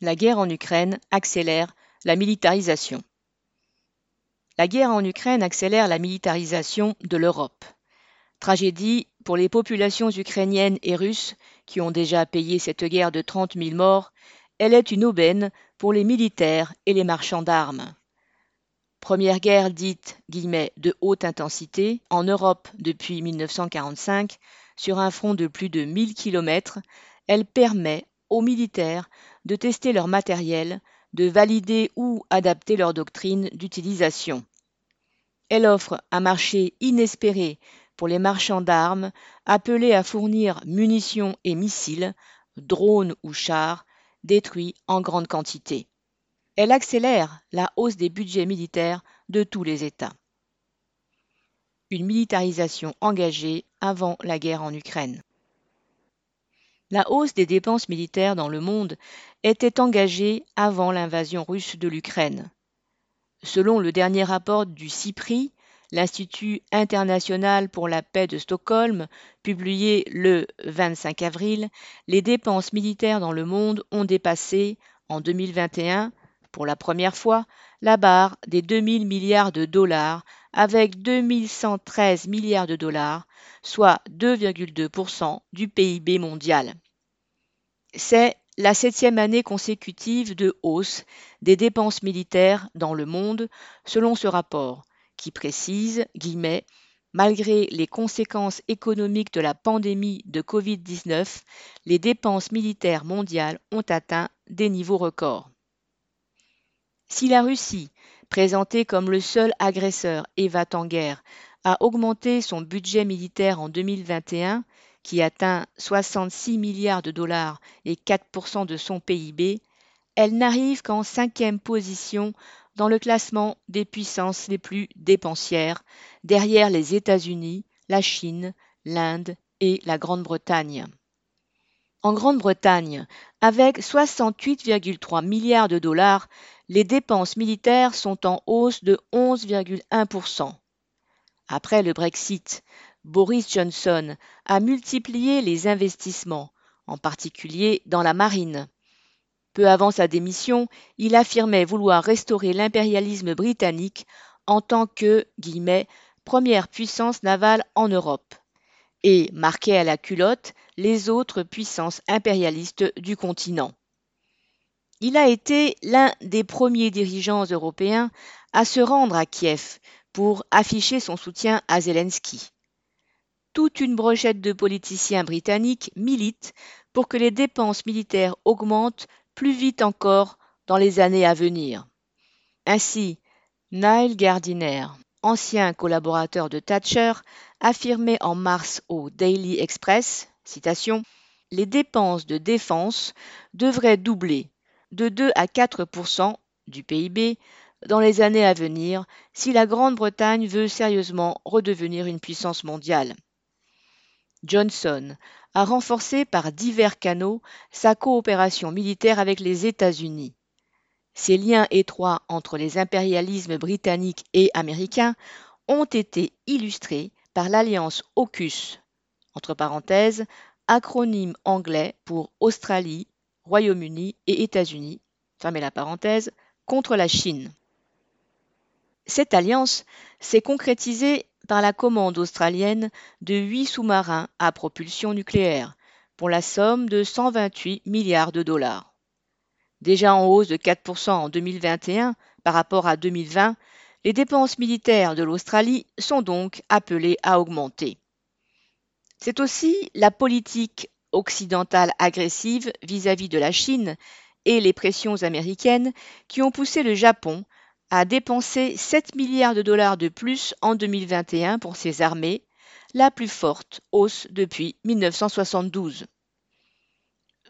La guerre en Ukraine accélère la militarisation. La guerre en Ukraine accélère la militarisation de l'Europe. Tragédie pour les populations ukrainiennes et russes qui ont déjà payé cette guerre de 30 000 morts, elle est une aubaine pour les militaires et les marchands d'armes. Première guerre dite de haute intensité en Europe depuis 1945, sur un front de plus de 1000 km, elle permet aux militaires de tester leur matériel, de valider ou adapter leur doctrine d'utilisation. Elle offre un marché inespéré pour les marchands d'armes appelés à fournir munitions et missiles, drones ou chars, détruits en grande quantité. Elle accélère la hausse des budgets militaires de tous les États. Une militarisation engagée avant la guerre en Ukraine. La hausse des dépenses militaires dans le monde était engagée avant l'invasion russe de l'Ukraine. Selon le dernier rapport du CIPRI, l'Institut international pour la paix de Stockholm, publié le 25 avril, les dépenses militaires dans le monde ont dépassé, en 2021, pour la première fois, la barre des 2000 milliards de dollars avec 2113 milliards de dollars, soit 2,2% du PIB mondial. C'est la septième année consécutive de hausse des dépenses militaires dans le monde, selon ce rapport, qui précise, guillemets, Malgré les conséquences économiques de la pandémie de Covid-19, les dépenses militaires mondiales ont atteint des niveaux records. Si la Russie, présentée comme le seul agresseur et va en guerre, a augmenté son budget militaire en 2021, qui atteint 66 milliards de dollars et 4% de son PIB, elle n'arrive qu'en cinquième position dans le classement des puissances les plus dépensières, derrière les États-Unis, la Chine, l'Inde et la Grande-Bretagne. En Grande-Bretagne, avec 68,3 milliards de dollars, les dépenses militaires sont en hausse de 11,1%. Après le Brexit, Boris Johnson a multiplié les investissements, en particulier dans la marine. Peu avant sa démission, il affirmait vouloir restaurer l'impérialisme britannique en tant que guillemets, première puissance navale en Europe et marquait à la culotte les autres puissances impérialistes du continent. Il a été l'un des premiers dirigeants européens à se rendre à Kiev pour afficher son soutien à Zelensky. Toute une brochette de politiciens britanniques milite pour que les dépenses militaires augmentent plus vite encore dans les années à venir. Ainsi, Niall Gardiner, ancien collaborateur de Thatcher, affirmait en mars au Daily Express, citation, Les dépenses de défense devraient doubler de 2 à 4% du PIB dans les années à venir si la Grande-Bretagne veut sérieusement redevenir une puissance mondiale. Johnson a renforcé par divers canaux sa coopération militaire avec les États-Unis. Ces liens étroits entre les impérialismes britanniques et américains ont été illustrés par l'alliance AUKUS, entre parenthèses, acronyme anglais pour Australie, Royaume-Uni et États-Unis, contre la Chine. Cette alliance s'est concrétisée par la commande australienne de huit sous-marins à propulsion nucléaire, pour la somme de 128 milliards de dollars. Déjà en hausse de 4% en 2021 par rapport à 2020, les dépenses militaires de l'Australie sont donc appelées à augmenter. C'est aussi la politique occidentale agressive vis-à-vis -vis de la Chine et les pressions américaines qui ont poussé le Japon a dépensé 7 milliards de dollars de plus en 2021 pour ses armées, la plus forte hausse depuis 1972.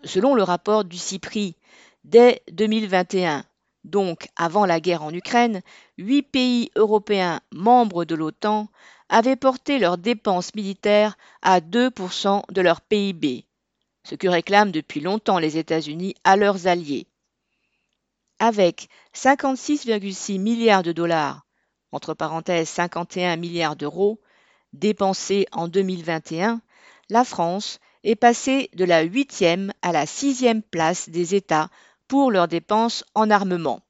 Selon le rapport du CIPRI, dès 2021, donc avant la guerre en Ukraine, huit pays européens membres de l'OTAN avaient porté leurs dépenses militaires à 2% de leur PIB, ce que réclament depuis longtemps les États-Unis à leurs alliés avec 56,6 milliards de dollars, entre parenthèses 51 milliards d'euros, dépensés en 2021, la France est passée de la huitième à la sixième place des États pour leurs dépenses en armement.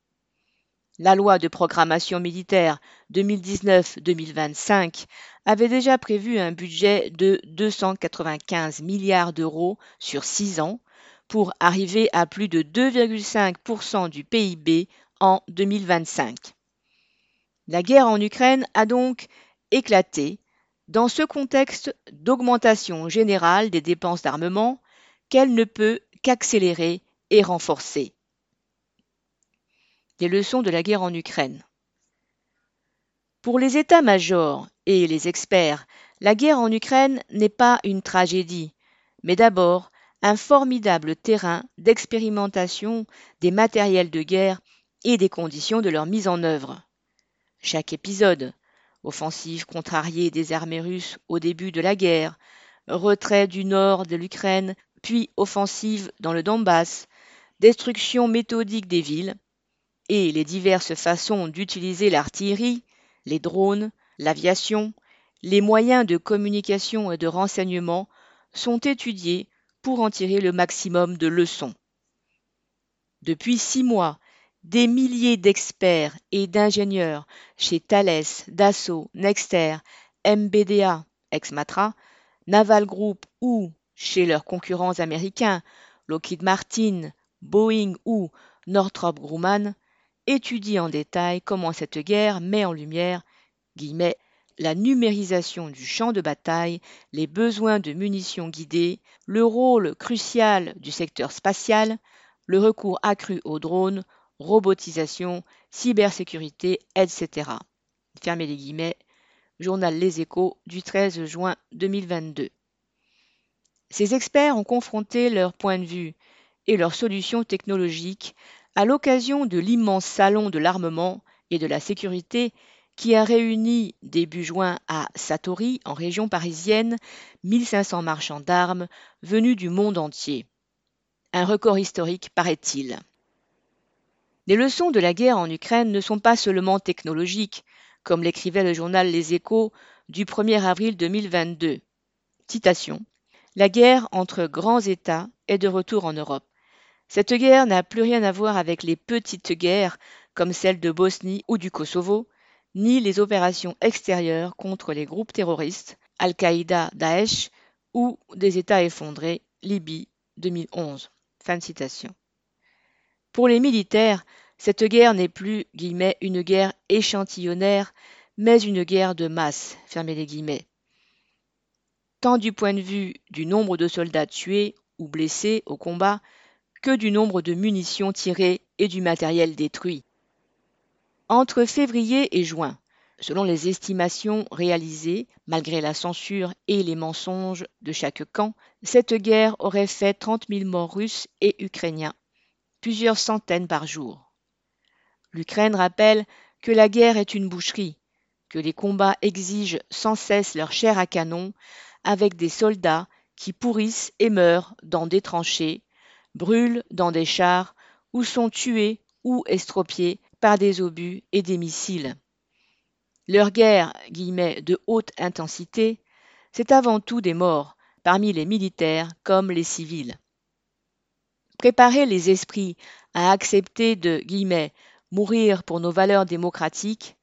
La loi de programmation militaire 2019-2025 avait déjà prévu un budget de 295 milliards d'euros sur six ans pour arriver à plus de 2,5% du PIB en 2025. La guerre en Ukraine a donc éclaté dans ce contexte d'augmentation générale des dépenses d'armement qu'elle ne peut qu'accélérer et renforcer. Les leçons de la guerre en Ukraine. Pour les états-majors et les experts, la guerre en Ukraine n'est pas une tragédie, mais d'abord un formidable terrain d'expérimentation des matériels de guerre et des conditions de leur mise en œuvre. Chaque épisode, offensive contrariée des armées russes au début de la guerre, retrait du nord de l'Ukraine, puis offensive dans le Donbass, destruction méthodique des villes, et les diverses façons d'utiliser l'artillerie, les drones, l'aviation, les moyens de communication et de renseignement sont étudiés pour en tirer le maximum de leçons. Depuis six mois, des milliers d'experts et d'ingénieurs chez Thales, Dassault, Nexter, MBDA, Exmatra, Naval Group ou chez leurs concurrents américains, Lockheed Martin, Boeing ou Northrop Grumman, étudie en détail comment cette guerre met en lumière guillemets, la numérisation du champ de bataille, les besoins de munitions guidées, le rôle crucial du secteur spatial, le recours accru aux drones, robotisation, cybersécurité, etc. Fermez les guillemets. Journal Les Échos du 13 juin 2022. Ces experts ont confronté leurs points de vue et leurs solutions technologiques à l'occasion de l'immense salon de l'armement et de la sécurité qui a réuni début juin à Satori, en région parisienne, 1500 marchands d'armes venus du monde entier. Un record historique, paraît-il. Les leçons de la guerre en Ukraine ne sont pas seulement technologiques, comme l'écrivait le journal Les Échos du 1er avril 2022. Citation. La guerre entre grands États est de retour en Europe. Cette guerre n'a plus rien à voir avec les petites guerres comme celle de Bosnie ou du Kosovo, ni les opérations extérieures contre les groupes terroristes, Al-Qaïda, Daesh ou des États effondrés, Libye 2011. Fin de citation. Pour les militaires, cette guerre n'est plus une guerre échantillonnaire, mais une guerre de masse. Tant du point de vue du nombre de soldats tués ou blessés au combat que du nombre de munitions tirées et du matériel détruit. Entre février et juin, selon les estimations réalisées, malgré la censure et les mensonges de chaque camp, cette guerre aurait fait 30 000 morts russes et ukrainiens, plusieurs centaines par jour. L'Ukraine rappelle que la guerre est une boucherie, que les combats exigent sans cesse leur chair à canon, avec des soldats qui pourrissent et meurent dans des tranchées, brûlent dans des chars ou sont tués ou estropiés par des obus et des missiles. Leur guerre guillemets, de haute intensité, c'est avant tout des morts, parmi les militaires comme les civils. Préparer les esprits à accepter de mourir pour nos valeurs démocratiques,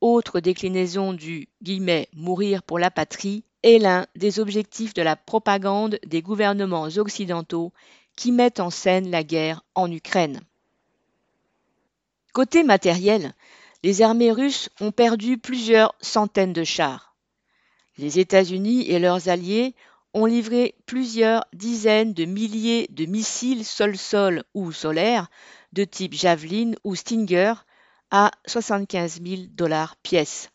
autre déclinaison du guillemets, mourir pour la patrie, est l'un des objectifs de la propagande des gouvernements occidentaux qui mettent en scène la guerre en Ukraine. Côté matériel, les armées russes ont perdu plusieurs centaines de chars. Les États-Unis et leurs alliés ont livré plusieurs dizaines de milliers de missiles sol-sol ou solaires de type Javelin ou Stinger à 75 000 dollars pièce.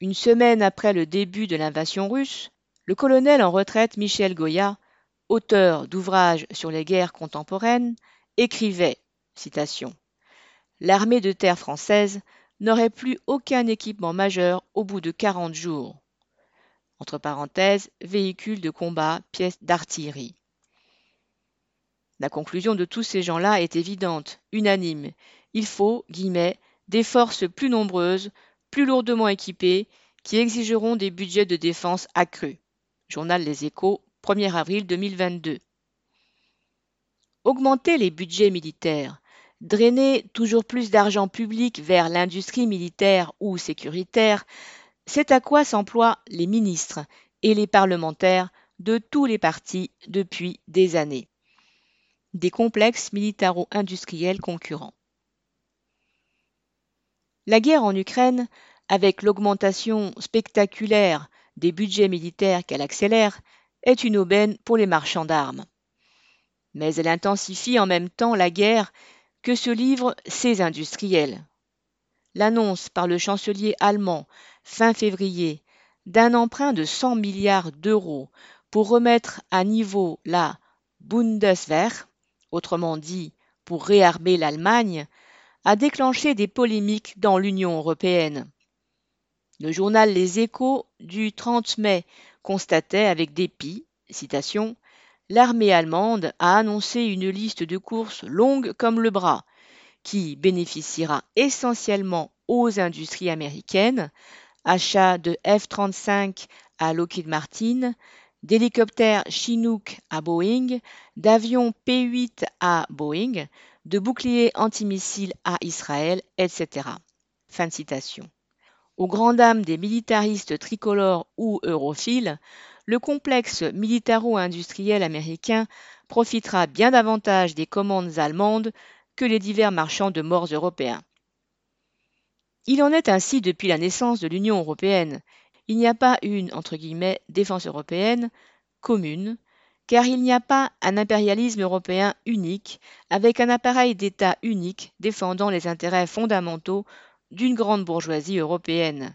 Une semaine après le début de l'invasion russe, le colonel en retraite Michel Goya, auteur d'ouvrages sur les guerres contemporaines, écrivait citation l'armée de terre française n'aurait plus aucun équipement majeur au bout de 40 jours. Entre parenthèses, véhicules de combat, pièces d'artillerie. La conclusion de tous ces gens-là est évidente, unanime. Il faut, guillemets, des forces plus nombreuses, plus lourdement équipées, qui exigeront des budgets de défense accrus. Journal Les Échos, 1er avril 2022. Augmenter les budgets militaires, drainer toujours plus d'argent public vers l'industrie militaire ou sécuritaire, c'est à quoi s'emploient les ministres et les parlementaires de tous les partis depuis des années. Des complexes militaro-industriels concurrents. La guerre en Ukraine, avec l'augmentation spectaculaire des budgets militaires qu'elle accélère, est une aubaine pour les marchands d'armes. Mais elle intensifie en même temps la guerre que se livrent ces industriels. L'annonce par le chancelier allemand fin février d'un emprunt de 100 milliards d'euros pour remettre à niveau la Bundeswehr, autrement dit pour réarmer l'Allemagne, a déclenché des polémiques dans l'Union européenne. Le journal Les Échos du 30 mai constatait avec dépit, citation, L'armée allemande a annoncé une liste de courses longue comme le bras, qui bénéficiera essentiellement aux industries américaines, achat de F-35 à Lockheed Martin, d'hélicoptères Chinook à Boeing, d'avions P-8 à Boeing, de boucliers antimissiles à Israël, etc. Fin de citation. Aux des militaristes tricolores ou europhiles, le complexe militaro-industriel américain profitera bien davantage des commandes allemandes que les divers marchands de morts européens. Il en est ainsi depuis la naissance de l'Union européenne. Il n'y a pas une défense européenne commune, car il n'y a pas un impérialisme européen unique, avec un appareil d'État unique défendant les intérêts fondamentaux d'une grande bourgeoisie européenne.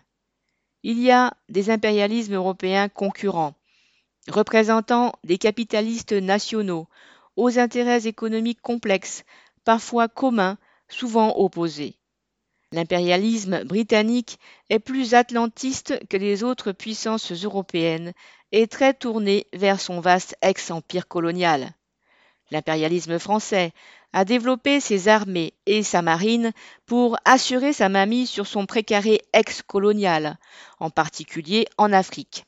Il y a des impérialismes européens concurrents, représentant des capitalistes nationaux, aux intérêts économiques complexes, parfois communs, souvent opposés. L'impérialisme britannique est plus atlantiste que les autres puissances européennes et très tourné vers son vaste ex-empire colonial. L'impérialisme français a développé ses armées et sa marine pour assurer sa mamie sur son précaré ex-colonial, en particulier en Afrique.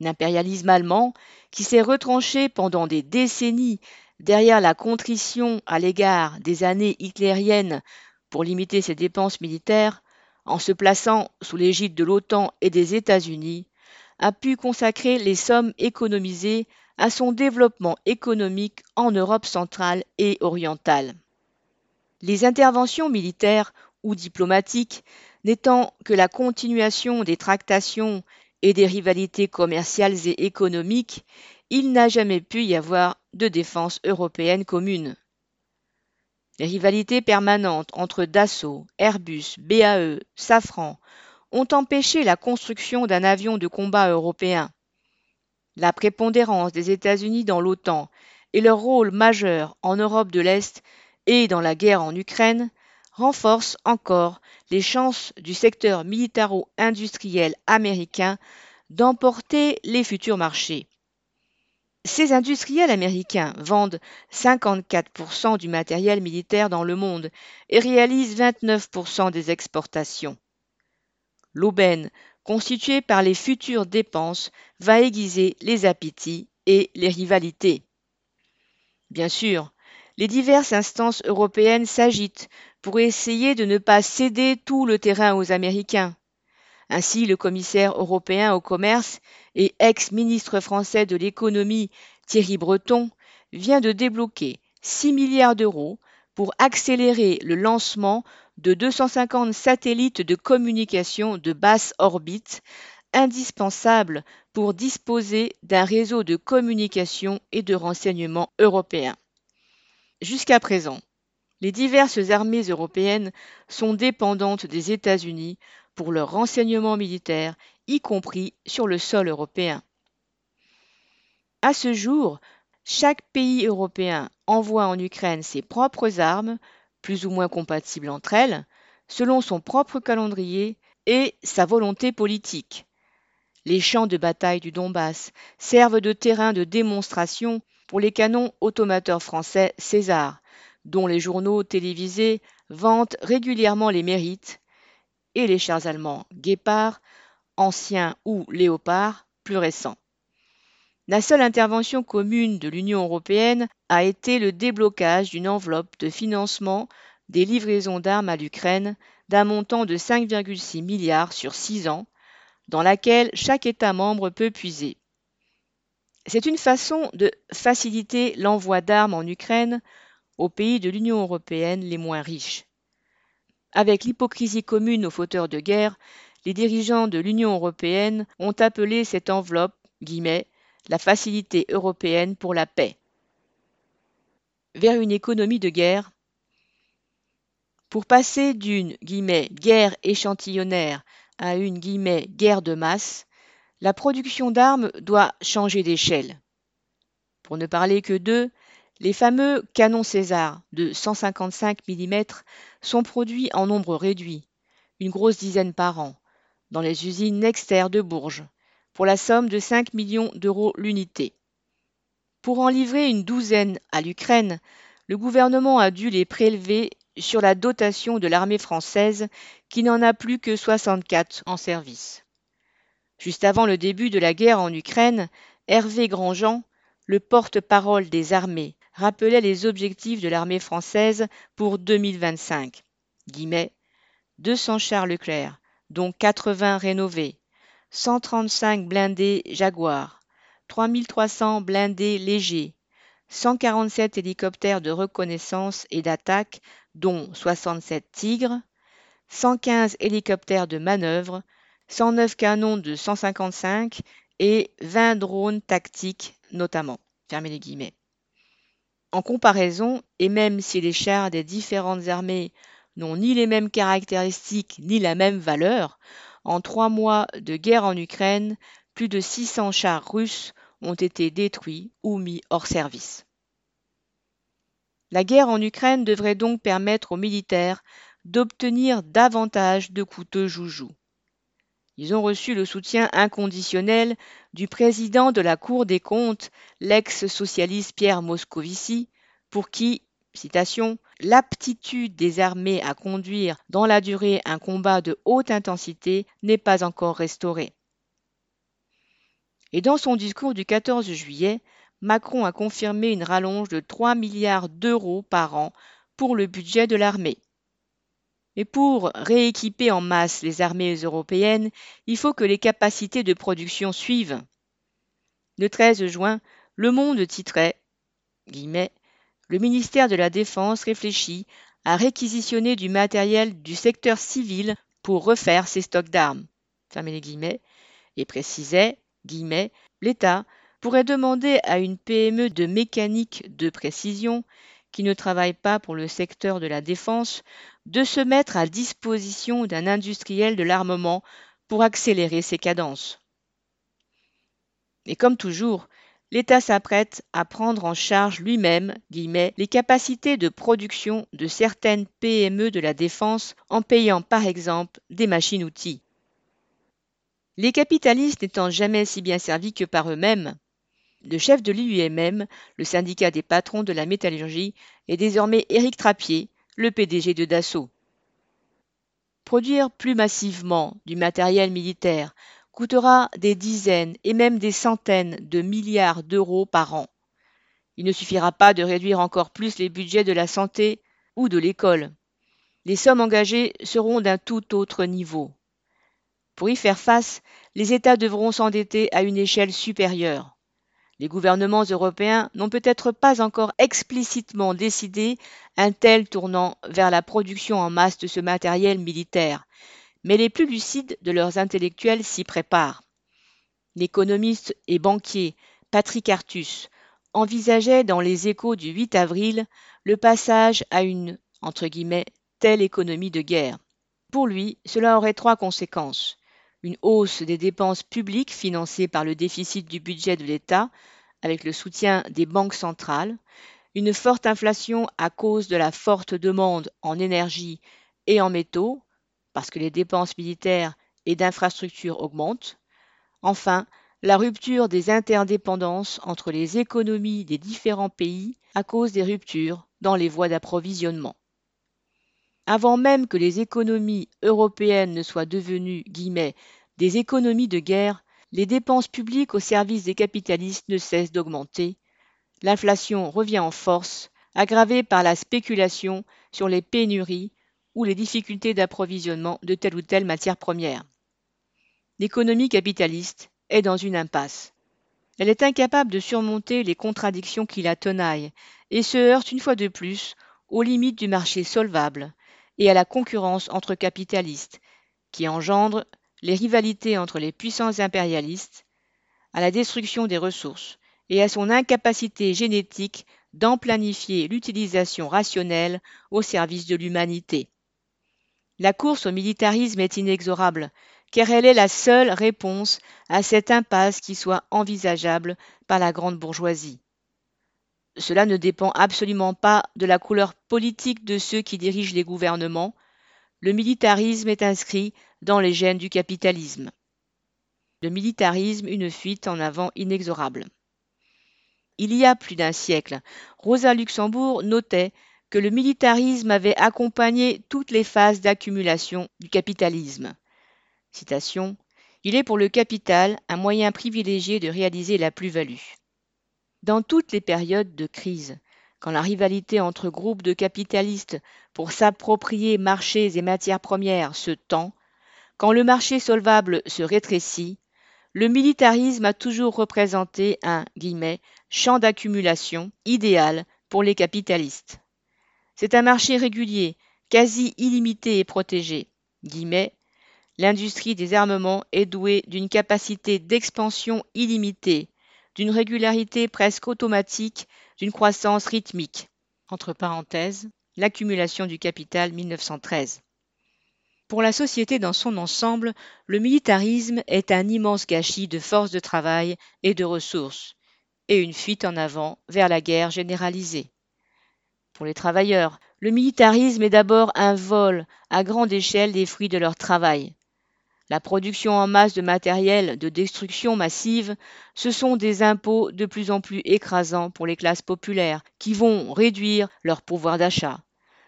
L'impérialisme allemand, qui s'est retranché pendant des décennies derrière la contrition à l'égard des années hitlériennes pour limiter ses dépenses militaires, en se plaçant sous l'égide de l'OTAN et des États-Unis, a pu consacrer les sommes économisées à son développement économique en Europe centrale et orientale. Les interventions militaires ou diplomatiques n'étant que la continuation des tractations et des rivalités commerciales et économiques, il n'a jamais pu y avoir de défense européenne commune. Les rivalités permanentes entre Dassault, Airbus, BAE, Safran ont empêché la construction d'un avion de combat européen. La prépondérance des États-Unis dans l'OTAN et leur rôle majeur en Europe de l'Est et dans la guerre en Ukraine renforcent encore les chances du secteur militaro-industriel américain d'emporter les futurs marchés. Ces industriels américains vendent 54% du matériel militaire dans le monde et réalisent 29% des exportations. L'aubaine, constituée par les futures dépenses, va aiguiser les appétits et les rivalités. Bien sûr, les diverses instances européennes s'agitent pour essayer de ne pas céder tout le terrain aux Américains. Ainsi, le commissaire européen au commerce et ex-ministre français de l'économie Thierry Breton vient de débloquer 6 milliards d'euros pour accélérer le lancement de 250 satellites de communication de basse orbite indispensables pour disposer d'un réseau de communication et de renseignement européen. Jusqu'à présent, les diverses armées européennes sont dépendantes des États-Unis pour leur renseignement militaire, y compris sur le sol européen. À ce jour, chaque pays européen envoie en Ukraine ses propres armes, plus ou moins compatibles entre elles, selon son propre calendrier et sa volonté politique. Les champs de bataille du Donbass servent de terrain de démonstration pour les canons automateurs français César, dont les journaux télévisés vantent régulièrement les mérites, et les chars allemands Guépard, anciens ou Léopard, plus récents. La seule intervention commune de l'Union européenne a été le déblocage d'une enveloppe de financement des livraisons d'armes à l'Ukraine d'un montant de 5,6 milliards sur six ans, dans laquelle chaque État membre peut puiser. C'est une façon de faciliter l'envoi d'armes en Ukraine aux pays de l'Union européenne les moins riches. Avec l'hypocrisie commune aux fauteurs de guerre, les dirigeants de l'Union européenne ont appelé cette enveloppe guillemets, la facilité européenne pour la paix. Vers une économie de guerre, pour passer d'une guerre échantillonnaire à une guerre de masse, la production d'armes doit changer d'échelle. Pour ne parler que d'eux, les fameux canons César de 155 mm sont produits en nombre réduit, une grosse dizaine par an, dans les usines Nexter de Bourges, pour la somme de 5 millions d'euros l'unité. Pour en livrer une douzaine à l'Ukraine, le gouvernement a dû les prélever sur la dotation de l'armée française qui n'en a plus que 64 en service. Juste avant le début de la guerre en Ukraine, Hervé Grandjean, le porte-parole des armées, rappelait les objectifs de l'armée française pour 2025. Guillemets, 200 chars Leclerc, dont 80 rénovés, 135 blindés Jaguar, 3300 blindés légers, 147 hélicoptères de reconnaissance et d'attaque, dont 67 Tigres, 115 hélicoptères de manœuvre, 109 canons de 155 et 20 drones tactiques notamment. En comparaison, et même si les chars des différentes armées n'ont ni les mêmes caractéristiques ni la même valeur, en trois mois de guerre en Ukraine, plus de 600 chars russes ont été détruits ou mis hors service. La guerre en Ukraine devrait donc permettre aux militaires d'obtenir davantage de coûteux joujoux. Ils ont reçu le soutien inconditionnel du président de la Cour des comptes, l'ex-socialiste Pierre Moscovici, pour qui, citation, l'aptitude des armées à conduire dans la durée un combat de haute intensité n'est pas encore restaurée. Et dans son discours du 14 juillet, Macron a confirmé une rallonge de 3 milliards d'euros par an pour le budget de l'armée. Mais pour rééquiper en masse les armées européennes, il faut que les capacités de production suivent. Le 13 juin, Le Monde titrait Le ministère de la Défense réfléchit à réquisitionner du matériel du secteur civil pour refaire ses stocks d'armes. et précisait l'État pourrait demander à une PME de mécanique de précision qui ne travaille pas pour le secteur de la défense de se mettre à disposition d'un industriel de l'armement pour accélérer ses cadences. Et comme toujours, l'État s'apprête à prendre en charge lui-même les capacités de production de certaines PME de la défense en payant par exemple des machines-outils. Les capitalistes n'étant jamais si bien servis que par eux-mêmes, le chef de l'IUMM, le syndicat des patrons de la métallurgie, est désormais Éric Trappier, le PDG de Dassault. Produire plus massivement du matériel militaire coûtera des dizaines et même des centaines de milliards d'euros par an. Il ne suffira pas de réduire encore plus les budgets de la santé ou de l'école. Les sommes engagées seront d'un tout autre niveau. Pour y faire face, les États devront s'endetter à une échelle supérieure. Les gouvernements européens n'ont peut-être pas encore explicitement décidé un tel tournant vers la production en masse de ce matériel militaire, mais les plus lucides de leurs intellectuels s'y préparent. L'économiste et banquier Patrick Artus envisageait dans les échos du 8 avril le passage à une telle économie de guerre. Pour lui, cela aurait trois conséquences une hausse des dépenses publiques financées par le déficit du budget de l'État avec le soutien des banques centrales, une forte inflation à cause de la forte demande en énergie et en métaux, parce que les dépenses militaires et d'infrastructures augmentent, enfin la rupture des interdépendances entre les économies des différents pays à cause des ruptures dans les voies d'approvisionnement. Avant même que les économies européennes ne soient devenues des économies de guerre, les dépenses publiques au service des capitalistes ne cessent d'augmenter, l'inflation revient en force, aggravée par la spéculation sur les pénuries ou les difficultés d'approvisionnement de telle ou telle matière première. L'économie capitaliste est dans une impasse. Elle est incapable de surmonter les contradictions qui la tenaillent et se heurte une fois de plus aux limites du marché solvable et à la concurrence entre capitalistes qui engendre les rivalités entre les puissances impérialistes, à la destruction des ressources et à son incapacité génétique d'en planifier l'utilisation rationnelle au service de l'humanité. La course au militarisme est inexorable, car elle est la seule réponse à cette impasse qui soit envisageable par la grande bourgeoisie. Cela ne dépend absolument pas de la couleur politique de ceux qui dirigent les gouvernements, le militarisme est inscrit dans les gènes du capitalisme. Le militarisme, une fuite en avant inexorable. Il y a plus d'un siècle, Rosa Luxembourg notait que le militarisme avait accompagné toutes les phases d'accumulation du capitalisme. Citation Il est pour le capital un moyen privilégié de réaliser la plus-value. Dans toutes les périodes de crise, quand la rivalité entre groupes de capitalistes pour s'approprier marchés et matières premières se tend, quand le marché solvable se rétrécit, le militarisme a toujours représenté un champ d'accumulation idéal pour les capitalistes. C'est un marché régulier, quasi illimité et protégé. L'industrie des armements est douée d'une capacité d'expansion illimitée, d'une régularité presque automatique d'une croissance rythmique. Entre parenthèses, l'accumulation du capital 1913. Pour la société dans son ensemble, le militarisme est un immense gâchis de forces de travail et de ressources, et une fuite en avant vers la guerre généralisée. Pour les travailleurs, le militarisme est d'abord un vol à grande échelle des fruits de leur travail, la production en masse de matériel de destruction massive, ce sont des impôts de plus en plus écrasants pour les classes populaires, qui vont réduire leur pouvoir d'achat.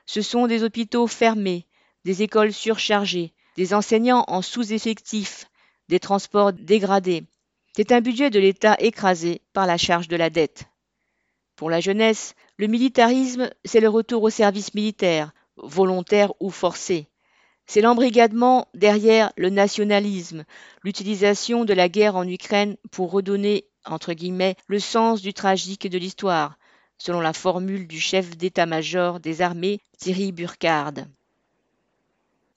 Ce sont des hôpitaux fermés, des écoles surchargées, des enseignants en sous-effectif, des transports dégradés. C'est un budget de l'État écrasé par la charge de la dette. Pour la jeunesse, le militarisme, c'est le retour au service militaire, volontaire ou forcé. C'est l'embrigadement derrière le nationalisme, l'utilisation de la guerre en Ukraine pour redonner, entre guillemets, le sens du tragique de l'histoire, selon la formule du chef d'état-major des armées, Thierry Burkhard.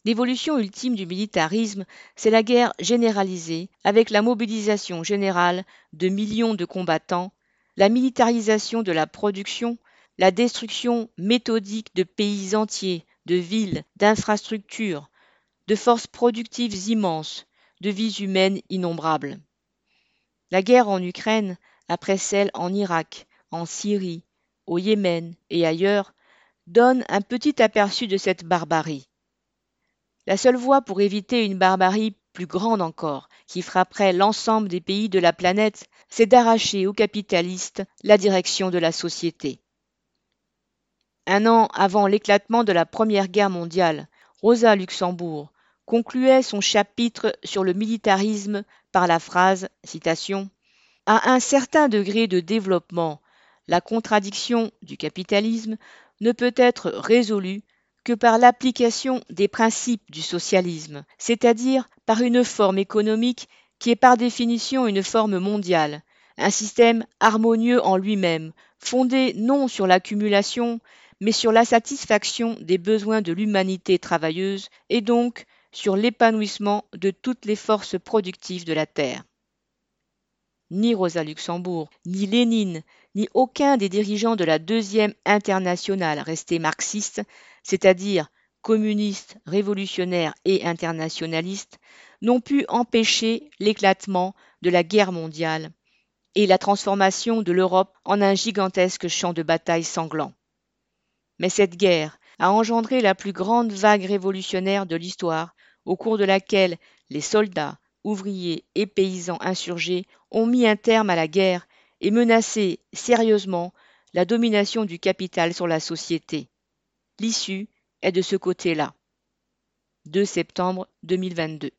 L'évolution ultime du militarisme, c'est la guerre généralisée, avec la mobilisation générale de millions de combattants, la militarisation de la production, la destruction méthodique de pays entiers, de villes, d'infrastructures, de forces productives immenses, de vies humaines innombrables. La guerre en Ukraine, après celle en Irak, en Syrie, au Yémen et ailleurs, donne un petit aperçu de cette barbarie. La seule voie pour éviter une barbarie plus grande encore, qui frapperait l'ensemble des pays de la planète, c'est d'arracher aux capitalistes la direction de la société. Un an avant l'éclatement de la Première Guerre mondiale, Rosa Luxembourg concluait son chapitre sur le militarisme par la phrase citation À un certain degré de développement, la contradiction du capitalisme ne peut être résolue que par l'application des principes du socialisme, c'est-à-dire par une forme économique qui est par définition une forme mondiale, un système harmonieux en lui-même, fondé non sur l'accumulation, mais sur la satisfaction des besoins de l'humanité travailleuse et donc sur l'épanouissement de toutes les forces productives de la Terre. Ni Rosa Luxembourg, ni Lénine, ni aucun des dirigeants de la deuxième internationale restés marxistes, c'est-à-dire communistes, révolutionnaires et internationalistes, n'ont pu empêcher l'éclatement de la guerre mondiale et la transformation de l'Europe en un gigantesque champ de bataille sanglant. Mais cette guerre a engendré la plus grande vague révolutionnaire de l'histoire, au cours de laquelle les soldats, ouvriers et paysans insurgés ont mis un terme à la guerre et menacé sérieusement la domination du capital sur la société. L'issue est de ce côté-là. 2 septembre 2022.